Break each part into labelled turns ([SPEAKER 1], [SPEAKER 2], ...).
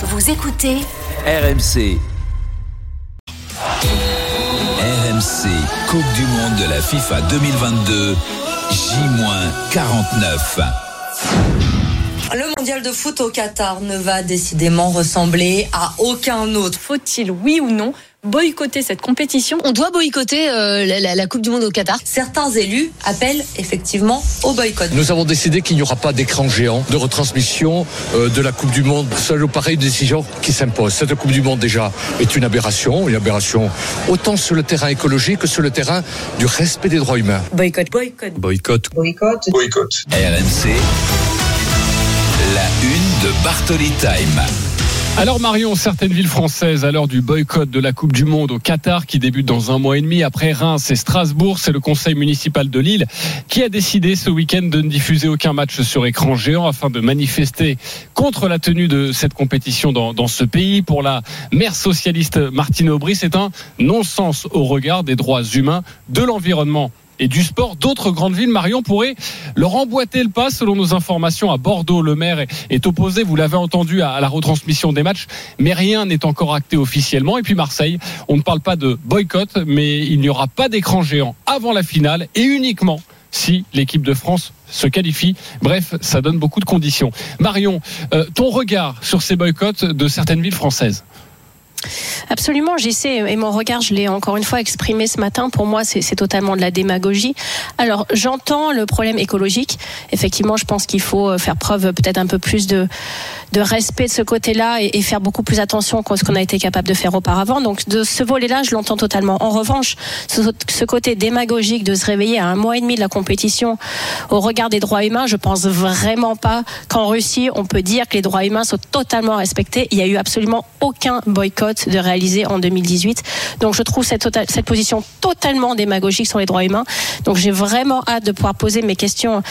[SPEAKER 1] Vous écoutez
[SPEAKER 2] RMC. RMC, Coupe du Monde de la FIFA 2022, J-49.
[SPEAKER 3] Le mondial de foot au Qatar ne va décidément ressembler à aucun autre.
[SPEAKER 4] Faut-il, oui ou non, boycotter cette compétition
[SPEAKER 5] On doit boycotter euh, la, la- la Coupe du Monde au Qatar.
[SPEAKER 3] Certains élus appellent effectivement au boycott.
[SPEAKER 6] Nous avons décidé qu'il n'y aura pas d'écran géant de retransmission euh, de la Coupe du Monde. Seule ou pareille décision qui s'impose. Cette Coupe du Monde déjà est une aberration, une aberration autant sur le terrain écologique que sur le terrain du respect des droits humains.
[SPEAKER 3] Boycott, boycott.
[SPEAKER 6] Boycott.
[SPEAKER 2] RMC, la une de Bartoli Time.
[SPEAKER 7] Alors Marion, certaines villes françaises, à l'heure du boycott de la Coupe du Monde au Qatar, qui débute dans un mois et demi après Reims et Strasbourg, c'est le conseil municipal de Lille qui a décidé ce week-end de ne diffuser aucun match sur écran géant afin de manifester contre la tenue de cette compétition dans, dans ce pays. Pour la maire socialiste Martine Aubry, c'est un non-sens au regard des droits humains, de l'environnement et du sport. D'autres grandes villes, Marion, pourraient leur emboîter le pas. Selon nos informations, à Bordeaux, le maire est- opposé, vous l'avez entendu, à à la retransmission des matchs, mais rien n'est encore acté officiellement. Et puis Marseille, on ne parle pas de boycott, mais il n'y aura pas d'écran géant avant la finale et uniquement si l'équipe de France se qualifie. Bref, ça donne beaucoup de conditions. Marion, euh, ton regard sur ces boycotts de certaines villes françaises?
[SPEAKER 4] Absolument, j'y sais, et mon regard, je l'ai encore une fois exprimé ce matin. Pour moi, c'est c'est totalement de la démagogie. Alors, j'entends le problème écologique. Effectivement, je pense qu'il faut euh, faire preuve peut-être un peu plus de, de respect de ce côté-là et, faire beaucoup plus attention qu'on a été capable de faire auparavant. Donc, de ce volet-là, je l'entends totalement. En revanche, ce, côté démagogique de se réveiller à un mois et demi de la compétition au regard des droits humains, je pense vraiment pas qu'en Russie, on peut dire que les droits humains sont totalement respectés. Il y a eu absolument aucun boycott de réaliser en 2018. Donc je trouve cette, tota- cette position totalement démagogique sur les droits humains. Donc j'ai vraiment hâte de pouvoir poser mes questions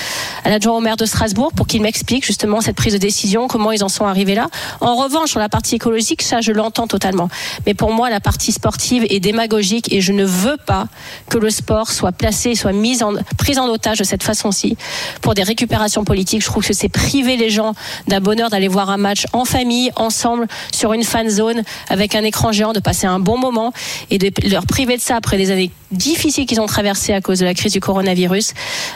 [SPEAKER 4] à l'adjoint au maire de Strasbourg pour qu'il m'explique justement cette prise de décision, comment ils en sont arrivés là. En revanche, sur la partie écologique, ça je l'entends totalement. Mais pour moi, la partie sportive est démagogique et je ne veux pas que le sport soit placé, soit mis en, pris en otage de cette façon-ci pour des récupérations politiques. Je trouve que c'est priver les gens d'un bonheur d'aller voir un match en famille, ensemble, sur une fan zone, avec un écran géant, de passer un bon moment et de leur priver de ça après des années difficiles qu'ils ont traversées à cause de la crise du coronavirus.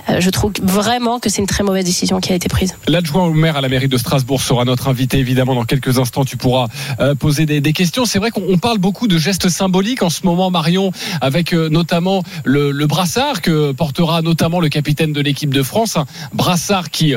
[SPEAKER 4] Euh, je trouve vraiment que c'est une très mauvaise décision qui a été prise.
[SPEAKER 7] L'adjoint au maire à la mairie de Strasbourg sera notre invité évidemment dans quelques instants. Tu pourras euh, poser des, questions. C'est vrai qu'on on parle beaucoup de gestes symboliques en ce moment, Marion, avec euh, notamment le, brassard que portera notamment le capitaine de l'équipe de France, un brassard qui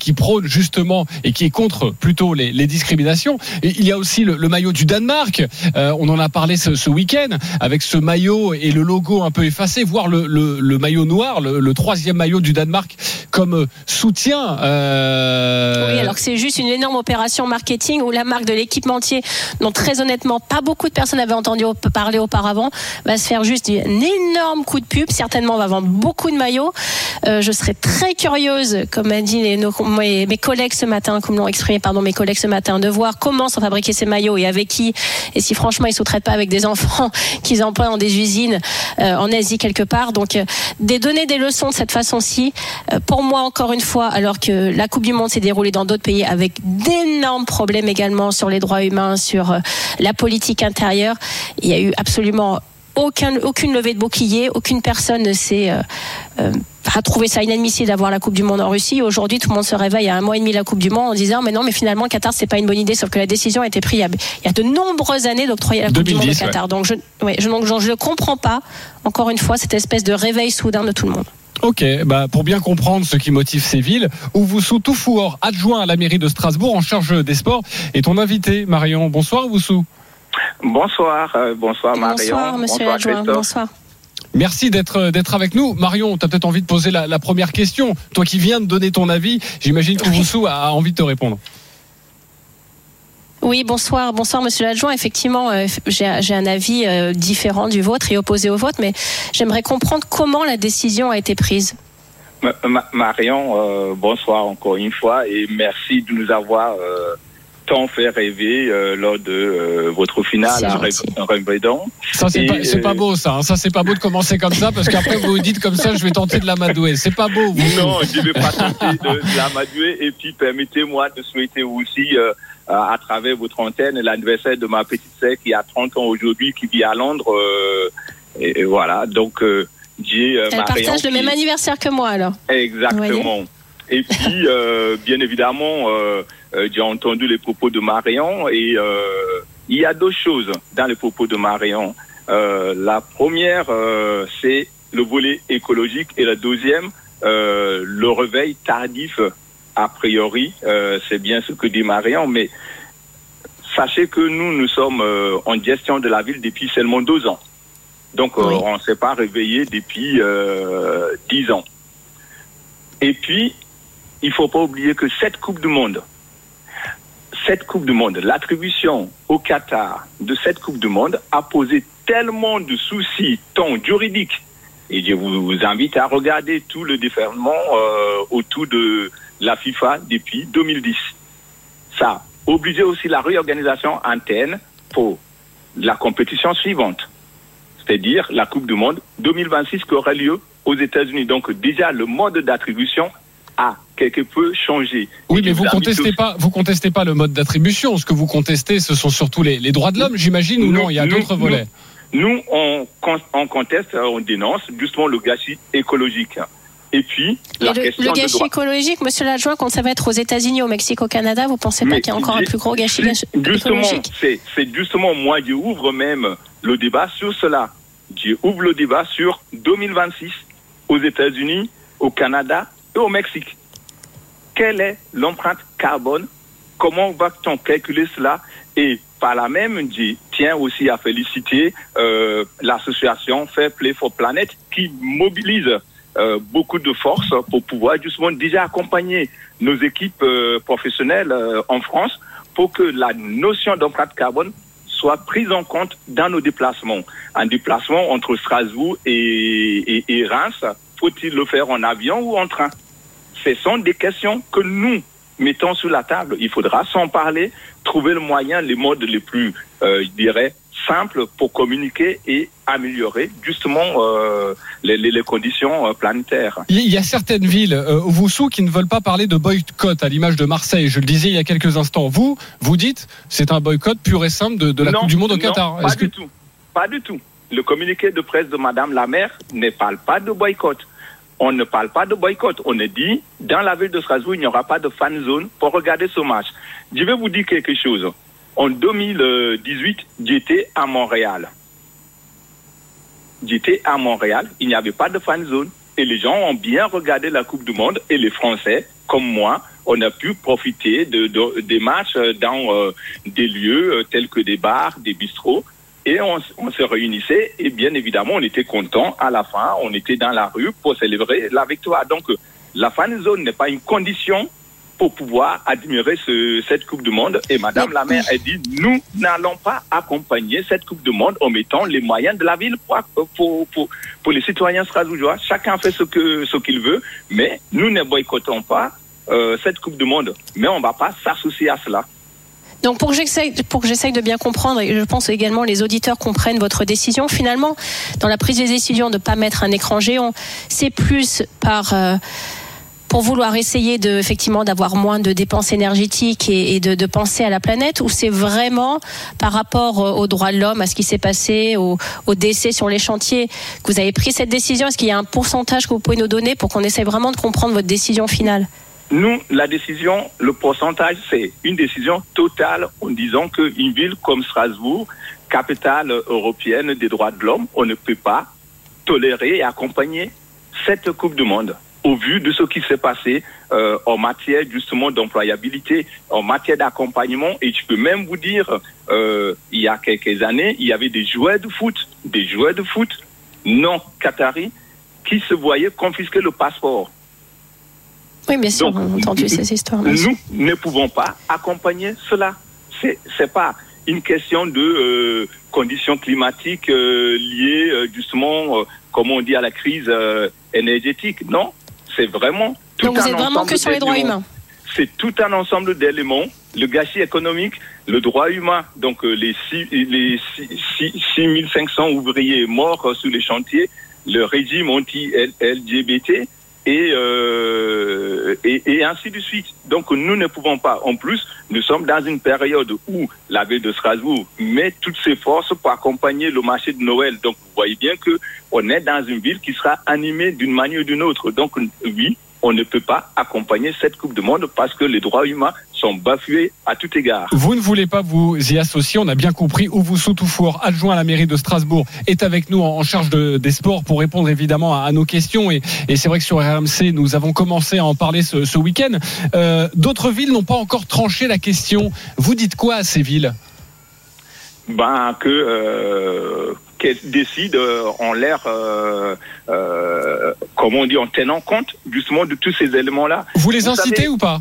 [SPEAKER 7] qui prône justement et qui est contre plutôt les, discriminations. Il y a aussi le, maillot du Danemark. On en a parlé ce week-end avec ce maillot et le logo un peu effacé, voire le, maillot noir, le, troisième maillot du Danemark comme euh, soutien. euh,
[SPEAKER 4] Oui, alors que c'est juste une énorme opération marketing où la marque de l'équipementier, dont très honnêtement pas beaucoup de personnes avaient entendu parler auparavant, va se faire juste un énorme coup de pub. Certainement, on va vendre beaucoup de maillots. Euh, je serais très curieuse, comme a dit les- mes, mes collègues ce matin, comme l'ont exprimé pardon mes collègues ce matin, de voir comment sont fabriqués ces maillots et avec qui, et si franchement ils sous-traitent pas avec des enfants qu'ils emploient dans des usines euh, en Asie quelque part. Donc, euh, des donner des leçons de cette façon-ci, pour moi encore une fois, alors que la Coupe du Monde s'est déroulée dans d'autres pays avec d'énormes problèmes également sur les droits humains, sur la politique intérieure, il y a eu absolument aucun, aucune levée de bouclier, aucune personne ne s'est euh, euh, a trouvé ça inadmissible d'avoir la Coupe du Monde en Russie. Aujourd'hui, tout le monde se réveille à un mois et demi de la Coupe du Monde en disant mais non, mais finalement, le Qatar c'est pas une bonne idée, sauf que la décision a été prise il y a, de nombreuses années d'octroyer la Coupe du Monde
[SPEAKER 7] 2010,
[SPEAKER 4] au Qatar. Donc je, ouais, je, je ne comprends pas encore une fois cette espèce de réveil soudain de tout le monde.
[SPEAKER 7] Ok, bah pour bien comprendre ce qui motive ces villes, Ouvoussou Toufouor, adjoint à la mairie de Strasbourg en charge des sports, est ton invité, Marion. Bonsoir Ouvoussou.
[SPEAKER 8] Bonsoir, euh, bonsoir Marion.
[SPEAKER 4] bonsoir, monsieur
[SPEAKER 8] bonsoir
[SPEAKER 4] l'adjoint.
[SPEAKER 8] Christophe.
[SPEAKER 4] Bonsoir.
[SPEAKER 7] Merci d'être d'être avec nous. Marion, tu as peut-être envie de poser la, la première question. Toi qui viens de donner ton avis, j'imagine qu'Ouvoussou a envie de te répondre.
[SPEAKER 4] Oui, bonsoir, bonsoir Monsieur l'adjoint. Effectivement, euh, j'ai un avis euh, différent du vôtre et opposé au vôtre, mais j'aimerais comprendre comment la décision a été prise.
[SPEAKER 8] Ma- Ma- Marion, euh, bonsoir encore une fois et merci de nous avoir euh, tant fait rêver euh, lors de euh, votre finale à Wimbledon.
[SPEAKER 7] Ça c'est pas
[SPEAKER 8] euh,
[SPEAKER 7] pas beau ça. hein. Ça c'est pas beau de commencer comme ça parce qu'après vous vous dites comme ça, je vais tenter de l'amadouer. C'est pas beau. Vous.
[SPEAKER 8] Non, je ne vais pas tenter de, de l'amadouer et puis permettez-moi de souhaiter aussi à travers votre antenne l'anniversaire de ma petite sœur qui a 30 ans aujourd'hui, qui vit à Londres. euh, et, et voilà, donc euh, j'ai euh,
[SPEAKER 4] partage le même anniversaire que moi alors.
[SPEAKER 8] Exactement. Et puis, euh, bien évidemment, euh, euh, j'ai entendu les propos de Marion et euh, il y a deux choses dans les propos de Marion. Euh, la première, euh, c'est le volet écologique et la deuxième, euh, le réveil tardif, a priori. Euh, c'est bien ce que dit Marion, mais sachez que nous, nous sommes euh, en gestion de la ville depuis seulement deux ans. Donc, euh,
[SPEAKER 4] Oui.
[SPEAKER 8] on ne s'est pas réveillé depuis euh, dix ans. Et puis, il faut pas oublier que cette Coupe du Monde, cette Coupe du Monde, l'attribution au Qatar de cette Coupe du Monde a posé tellement de soucis, tant juridiques, et je vous, vous invite à regarder tout le déferlement euh, autour de la FIFA depuis 2010. Ça a obligé aussi la réorganisation interne pour la compétition suivante, c'est-à-dire la Coupe du Monde 2026 qui aura lieu aux États-Unis. Donc déjà, le mode d'attribution a quelque peu changé.
[SPEAKER 7] Oui,
[SPEAKER 8] Et
[SPEAKER 7] mais vous contestez pas, vous contestez pas le mode d'attribution. Ce que vous contestez, ce sont surtout les, les droits de l'homme, j'imagine, ou non Il y a d'autres volets.
[SPEAKER 8] Nous, on, on conteste, on dénonce justement le gâchis écologique. Et puis,
[SPEAKER 4] Et
[SPEAKER 8] la
[SPEAKER 4] le,
[SPEAKER 8] question
[SPEAKER 4] le
[SPEAKER 8] de
[SPEAKER 4] gâchis
[SPEAKER 8] droit.
[SPEAKER 4] écologique, monsieur l'adjoint, quand ça va être aux États-Unis, au Mexique, au Canada, vous pensez pas qu'il y a encore un plus gros gâchis
[SPEAKER 8] Justement,
[SPEAKER 4] écologique
[SPEAKER 8] c'est justement moi, je ouvre même le débat sur cela. Je ouvre le débat sur 2026 aux États-Unis, au Canada et au Mexique. Quelle est l'empreinte carbone? Comment va-t-on calculer cela? Et par la même, je tiens aussi à féliciter euh, l'association Fair Play for Planet qui mobilise euh, beaucoup de forces pour pouvoir justement déjà accompagner nos équipes euh, professionnelles en France pour que la notion d'empreinte carbone soit prise en compte dans nos déplacements. Un déplacement entre Strasbourg et Reims, faut-il le faire en avion ou en train? Ce sont des questions que nous mettons sur la table. Il faudra s'en parler, trouver le moyen, les modes les plus, euh, je dirais, simples pour communiquer et améliorer justement euh, les, conditions euh, planétaires.
[SPEAKER 7] Il y a certaines villes, euh, vous sous, qui ne veulent pas parler de boycott, à l'image de Marseille. Je le disais il y a quelques instants. Vous, vous dites, c'est un boycott pur et simple de, de la
[SPEAKER 8] Non,
[SPEAKER 7] Coupe du Monde au
[SPEAKER 8] non,
[SPEAKER 7] Qatar.
[SPEAKER 8] Pas
[SPEAKER 7] que-
[SPEAKER 8] du tout. Pas du tout. Le communiqué de presse de Madame la maire ne parle pas de boycott. On ne parle pas de boycott. On a dit, dans la ville de Strasbourg, il n'y aura pas de fan zone pour regarder ce match. Je vais vous dire quelque chose. En 2018, j'étais à Montréal. J'étais à Montréal, il n'y avait pas de fan zone. Et les gens ont bien regardé la Coupe du Monde. Et les Français, comme moi, on a pu profiter de, de- des matchs dans euh, des lieux euh, tels que des bars, des bistrots. Et on, on se réunissait et bien évidemment, on était content. À la fin, on était dans la rue pour célébrer la victoire. Donc, la fan zone n'est pas une condition pour pouvoir admirer ce- cette Coupe du Monde. Et Madame la maire a dit, nous n'allons pas accompagner cette Coupe du Monde en mettant les moyens de la ville pour, pour, pour, pour les citoyens strasbourgeois. Chacun fait ce que ce qu'il veut, mais nous ne boycottons pas euh, cette Coupe du Monde. Mais on ne va pas s'associer à cela.
[SPEAKER 4] Donc pour que j'essaye pour que j'essaye de bien comprendre et je pense également les auditeurs comprennent votre décision finalement dans la prise des décisions de pas mettre un écran géant, c'est plus par euh, pour vouloir essayer de effectivement d'avoir moins de dépenses énergétiques et, de, de penser à la planète ou c'est vraiment par rapport euh, aux droits de l'homme, à ce qui s'est passé, aux, aux décès sur les chantiers que vous avez pris cette décision? Est-ce qu'il y a un pourcentage que vous pouvez nous donner pour qu'on essaye vraiment de comprendre votre décision finale?
[SPEAKER 8] Nous, la décision, le pourcentage, c'est une décision totale en disant qu'une ville comme Strasbourg, capitale européenne des droits de l'homme, on ne peut pas tolérer et accompagner cette Coupe du Monde au vu de ce qui s'est passé euh, en matière justement d'employabilité, en matière d'accompagnement. Et je peux même vous dire, euh, il y a quelques années, il y avait des joueurs de foot, des joueurs de foot non qataris qui se voyaient confisquer le passeport.
[SPEAKER 4] Oui, bien sûr, on a entendu ces histoires. sûr.
[SPEAKER 8] Nous ne pouvons pas accompagner cela. C'est c'est pas une question de euh, conditions climatiques euh, liées euh, justement, euh, comme on dit, à la crise euh, énergétique. Non, c'est vraiment tout
[SPEAKER 4] Donc vous
[SPEAKER 8] un
[SPEAKER 4] êtes vraiment
[SPEAKER 8] ensemble
[SPEAKER 4] que sur les droits humains.
[SPEAKER 8] C'est tout un ensemble d'éléments. Le gâchis économique, le droit humain, donc euh, les, six, les six- six- 6500 ouvriers morts sur les chantiers, le régime anti-LGBT, et, euh, et, et ainsi de suite. Donc nous ne pouvons pas. En plus, nous sommes dans une période où la ville de Strasbourg met toutes ses forces pour accompagner le marché de Noël. Donc vous voyez bien que on est dans une ville qui sera animée d'une manière ou d'une autre. Donc oui, on ne peut pas accompagner cette Coupe du Monde parce que les droits humains sont bafoués à tout égard.
[SPEAKER 7] Vous ne voulez pas vous y associer, on a bien compris. Ouvou Soutoufour, adjoint à la mairie de Strasbourg, est avec nous en charge de, des sports pour répondre évidemment à, à nos questions. Et, et c'est vrai que sur RMC, nous avons commencé à en parler ce, ce week-end. Euh, D'autres villes n'ont pas encore tranché la question. Vous dites quoi à ces villes?
[SPEAKER 8] Ben que euh, qu'elles décident euh, en l'air, euh, euh, comment on dit, en tenant compte justement de tous ces éléments-là.
[SPEAKER 7] Vous les
[SPEAKER 8] Vous
[SPEAKER 7] incitez
[SPEAKER 8] savez-
[SPEAKER 7] ou pas?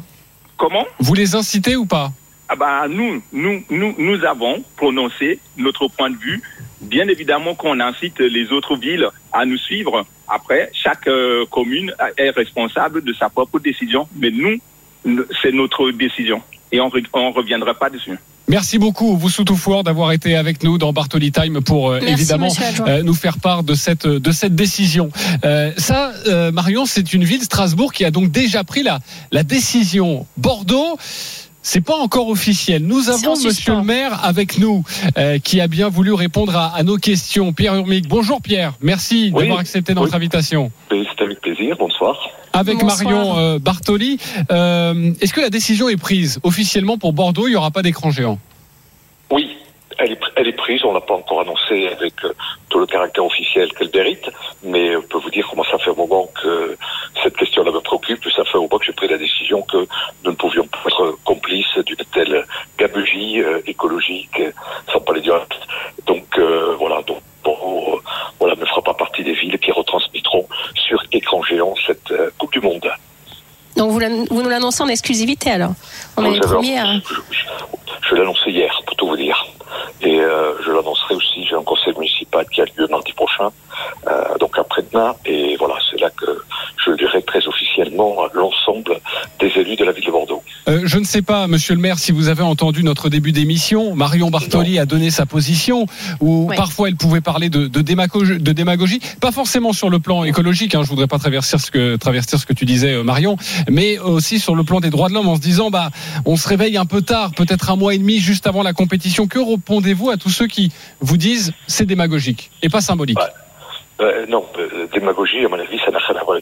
[SPEAKER 8] Comment?
[SPEAKER 7] Vous les incitez ou pas?
[SPEAKER 8] Ah bah, nous, nous, nous, nous avons prononcé notre point de vue. Bien évidemment qu'on incite les autres villes à nous suivre. Après, chaque commune est responsable de sa propre décision. Mais nous, c'est notre décision. Et on ne reviendra pas dessus.
[SPEAKER 7] Merci beaucoup, vous Soutoufour, d'avoir été avec nous dans Bartoli Time pour euh,
[SPEAKER 4] Merci,
[SPEAKER 7] évidemment euh, nous faire part de cette de cette décision. Euh, ça, euh, Marion, c'est une ville Strasbourg qui a donc déjà pris la la décision. Bordeaux. C'est pas encore officiel. Nous avons Monsieur
[SPEAKER 4] suspens.
[SPEAKER 7] le maire avec nous, euh, qui a bien voulu répondre à, à nos questions. Pierre Urmic. Bonjour Pierre. Merci
[SPEAKER 1] Oui.
[SPEAKER 7] d'avoir accepté notre
[SPEAKER 1] Oui.
[SPEAKER 7] invitation.
[SPEAKER 1] C'est avec plaisir, bonsoir.
[SPEAKER 7] Avec
[SPEAKER 4] Bonsoir.
[SPEAKER 7] Marion euh, Bartoli, euh, est-ce que la décision est prise officiellement pour Bordeaux Il y aura pas d'écran géant?
[SPEAKER 1] Oui, elle est, pr- elle est prise, on l'a pas encore annoncé avec euh, tout le caractère officiel qu'elle mérite, mais on peut vous dire comment ça fait un moment que cette question-là me préoccupe, ça fait un moment que j'ai pris la décision que nous ne pouvions pas être complices d'une telle gabegie euh, écologique, sans parler du reste. Donc euh, voilà, donc Bordeaux, euh, voilà, ne fera pas partie des villes qui retransmettront sur écran géant cette euh, Coupe du Monde.
[SPEAKER 4] Donc vous, nous l'annoncez en exclusivité alors. On est les premiers à...
[SPEAKER 1] Je, je- je l'ai annoncé hier, pour tout vous dire. Et euh, je l'annoncerai aussi, j'ai un conseil municipal qui a lieu mardi prochain, euh, donc après-demain. Et voilà, c'est là que je le dirai très officiellement à l'ensemble des élus de la ville de Bordeaux.
[SPEAKER 7] Euh, je ne sais pas, monsieur le maire, si vous avez entendu notre début d'émission. Marion Bartoli a donné sa position, où
[SPEAKER 4] Ouais.
[SPEAKER 7] parfois elle pouvait parler de, de, démagogie, de démagogie, pas forcément sur le plan écologique, hein, je voudrais pas traverser ce que, traverser ce que tu disais, euh, Marion, mais aussi sur le plan des droits de l'homme, en se disant, bah, on se réveille un peu tard, peut-être un mois et demi juste avant la compétition. Que répondez-vous à tous ceux qui vous disent c'est démagogique et pas symbolique?
[SPEAKER 1] Ouais. Euh, non, euh, démagogie, à mon avis, ça n'a rien à voir.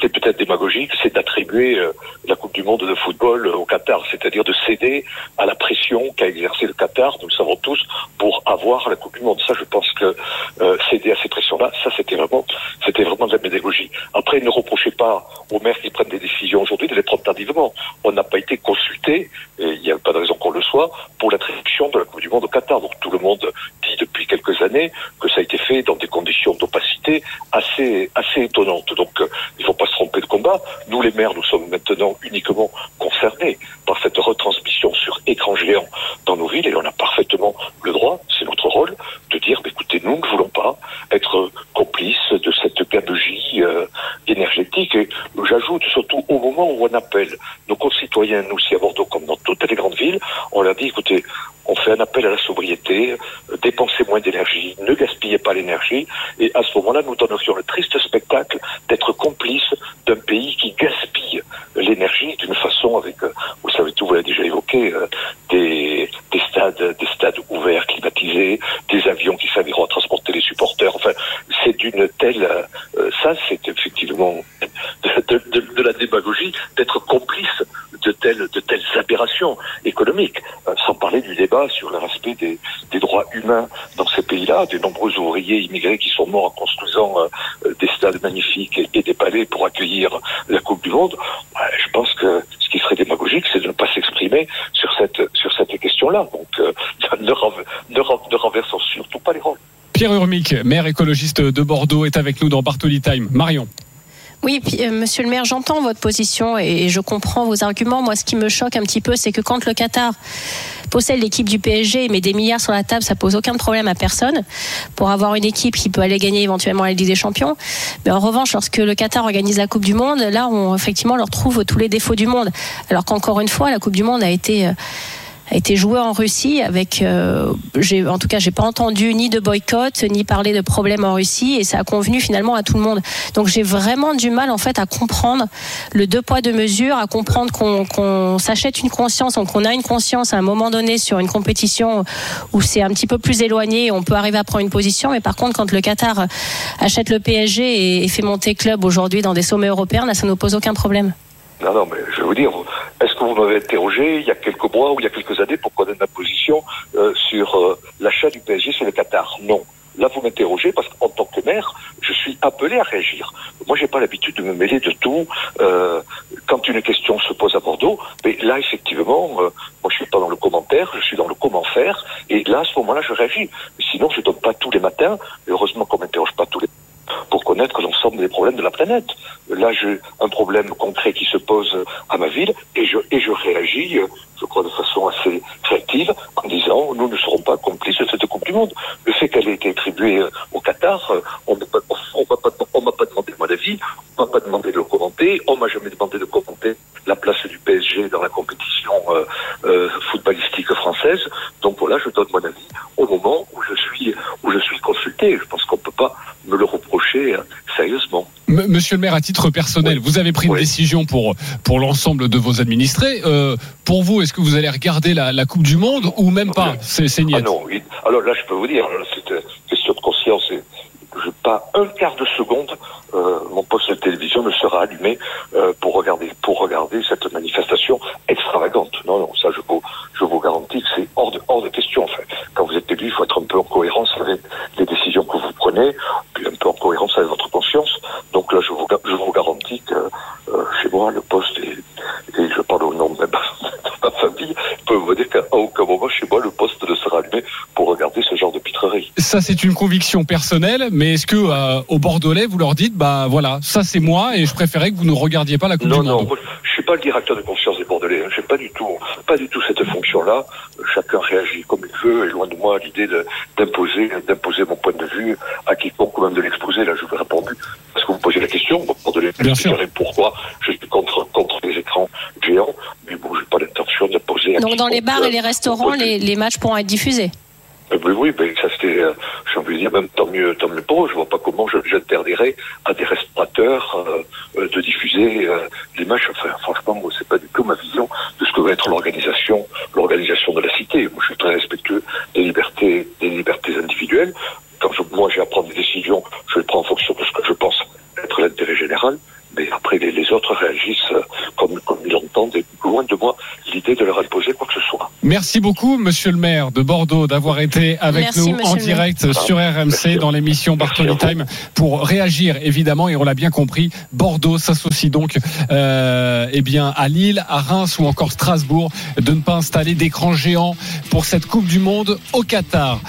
[SPEAKER 1] Ce qui est peut-être démagogique, c'est d'attribuer euh, la Coupe du Monde de football au Qatar, c'est-à-dire de céder à la pression qu'a exercé le Qatar, nous le savons tous, pour avoir la Coupe du Monde. Ça, je pense que euh, céder à ces pressions-là, ça, c'était vraiment, c'était vraiment de la pédagogie. Après, ne reprochez pas aux maires qui prennent des décisions aujourd'hui de les prendre tardivement. On n'a pas été consulté, et il n'y a pas de raison qu'on le soit, pour l'attribution de la Coupe du Monde au Qatar. Donc tout le monde dit depuis quelques années que ça a été fait dans des conditions d'opacité assez assez étonnantes. Donc euh, il faut pas se tromper de Nous les maires, nous sommes maintenant uniquement concernés par cette retransmission sur écran géant dans nos villes et on a parfaitement le droit, c'est notre rôle, de dire écoutez, nous ne voulons pas être complices de cette gabegie euh, énergétique. Et j'ajoute surtout au moment où on appelle nos concitoyens, nous aussi à Bordeaux comme dans toutes les grandes villes, on leur dit écoutez, on fait un appel à la sobriété, euh, dépensez moins d'énergie, ne gaspillez pas l'énergie, et à ce moment-là, nous donnerions le triste spectacle d'être complices d'un pays qui gaspille l'énergie d'une façon avec, euh, vous savez tout, vous l'avez déjà évoqué, euh, des, des stades, des stades ouverts, climatisés, des avions qui serviront à transporter les supporters. Enfin, c'est d'une telle, euh, ça, c'est effectivement de, de- de- de la démagogie d'être complice de telles, de telles aberrations économiques, Euh, sans parler du débat sur le respect des, des dans ces pays-là, des nombreux ouvriers immigrés qui sont morts en construisant euh, euh, des stades magnifiques et, des palais pour accueillir la Coupe du Monde. Je pense que ce qui serait démagogique, c'est de ne pas s'exprimer sur cette, sur question-là. Donc, euh, ne, ne renversons surtout pas les rôles.
[SPEAKER 7] Pierre Urmic, maire écologiste de Bordeaux, est avec nous dans Bartoli Time. Marion.
[SPEAKER 4] Oui, euh, monsieur le maire, j'entends votre position et je comprends vos arguments. Moi, ce qui me choque un petit peu, c'est que quand le Qatar possède l'équipe du PSG et met des milliards sur la table, ça pose aucun problème à personne pour avoir une équipe qui peut aller gagner éventuellement la Ligue des Champions. Mais en revanche, lorsque le Qatar organise la Coupe du Monde, là, on effectivement leur trouve tous les défauts du monde. Alors qu'encore une fois, la Coupe du Monde a été euh, a été joué en Russie avec, euh, en tout cas, j'ai pas entendu ni de boycott, ni parler de problèmes en Russie, et ça a convenu finalement à tout le monde. Donc j'ai vraiment du mal en fait à comprendre le deux poids deux mesures, à comprendre qu'on, qu'on s'achète une conscience, qu'on a une conscience à un moment donné sur une compétition où c'est un petit peu plus éloigné, on peut arriver à prendre une position, mais par contre quand le Qatar achète le PSG et, et fait monter club aujourd'hui dans des sommets européens, là ça nous pose aucun problème.
[SPEAKER 1] Non, non, mais je vais vous dire, est-ce que vous m'avez interrogé il y a quelques mois ou il y a quelques années pour connaître ma position euh, sur euh, l'achat du PSG sur le Qatar? Non. Là, vous m'interrogez parce qu'en tant que maire, je suis appelé à réagir. Moi, j'ai pas l'habitude de me mêler de tout. Euh, quand une question se pose à Bordeaux, mais là, effectivement, euh, moi, je suis pas dans le commentaire, je suis dans le comment faire. Et là, à ce moment-là, je réagis. Sinon, je donne pas tous les matins. Et heureusement qu'on m'interroge pas tous les pour connaître l'ensemble des problèmes de la planète. Là, j'ai un problème concret qui se pose à ma ville et je, et je réagis, je crois, de façon assez créative en disant nous ne serons pas complices de cette Coupe du Monde. Le fait qu'elle ait été attribuée au Qatar, on ne m'a pas, demandé mon avis, on m'a pas demandé de le commenter, on m'a jamais demandé de commenter la place du PSG dans la compétition euh, euh, footballistique française. Donc voilà, je donne mon avis au moment où je suis où je suis consulté. Je pense qu'on peut pas me le reprocher euh, sérieusement.
[SPEAKER 7] M- Monsieur le maire, à titre personnel,
[SPEAKER 1] Oui.
[SPEAKER 7] vous avez pris une décision pour, pour l'ensemble de vos administrés. Euh, pour vous, est-ce que vous allez regarder la, la Coupe du Monde ou même pas?
[SPEAKER 1] Oui.
[SPEAKER 7] C'est
[SPEAKER 1] Ah non. alors là je peux vous dire, là, c'est une question de conscience. Et je pas un euh, mon poste de télévision ne sera allumé euh, pour regarder pour regarder cette manifestation extravagante. Non, non, ça je vous je vous garantis que c'est hors de hors de question. Enfin, quand vous êtes élu, il faut être un peu en cohérence avec les décisions que vous prenez, puis un peu en cohérence avec votre conscience. Donc là, je vous ga- je vous garantis que euh, chez moi, le poste est, et je parle au nom de ma, de ma famille, peut vous dire qu'à aucun moment chez moi, le poste ne sera allumé pour regarder ce genre de pitrerie.
[SPEAKER 7] Ça, c'est une conviction personnelle, mais est-ce que euh, au Bordelais, vous leur dites, bah voilà, ça c'est moi et je préférais que vous ne regardiez pas la Coupe
[SPEAKER 1] Non,
[SPEAKER 7] du
[SPEAKER 1] non,
[SPEAKER 7] Monde
[SPEAKER 1] moi, je suis pas le directeur de conscience des Bordelais. Hein. J'ai pas du tout, pas du tout cette fonction-là. Chacun réagit comme il veut. Et loin de moi l'idée d'imposer, d'imposer mon point de vue à quiconque ou même de l'exposer. Là, je vous ai répondu parce que vous posez la question. Bordelais,
[SPEAKER 7] Bien
[SPEAKER 1] je
[SPEAKER 7] sûr.
[SPEAKER 1] pourquoi je suis contre contre les écrans géants. Mais bon, j'ai pas l'intention d'imposer. à
[SPEAKER 4] Donc dans les bars et les restaurants, les matchs pourront être diffusés.
[SPEAKER 1] Euh, Oui, oui, ben, ça c'était, euh, j'ai envie de dire, même tant mieux, tant mieux pour. Je vois pas comment j'interdirais à des restaurateurs euh, euh, de diffuser euh, les matchs. Enfin, franchement, moi, c'est pas du tout ma vision de ce que va être l'organisation, l'organisation de la cité. Moi, je suis très respectueux des libertés, des libertés individuelles. Quand je- moi j'ai à prendre des décisions, je les prends en fonction de ce que je pense être l'intérêt général. Mais après, les, les autres réagissent euh, comme, comme ils l'entendent. Et loin de moi l'idée de leur imposer quoi que ce soit.
[SPEAKER 7] Merci beaucoup, monsieur le maire de Bordeaux, d'avoir été avec
[SPEAKER 4] Merci,
[SPEAKER 7] nous en direct sur RMC
[SPEAKER 1] Merci.
[SPEAKER 7] dans l'émission Bartoli. Time pour réagir, évidemment, et on l'a bien compris. Bordeaux s'associe donc euh, eh bien, à Lille, à Reims ou encore Strasbourg de ne pas installer d'écran géant pour cette Coupe du Monde au Qatar.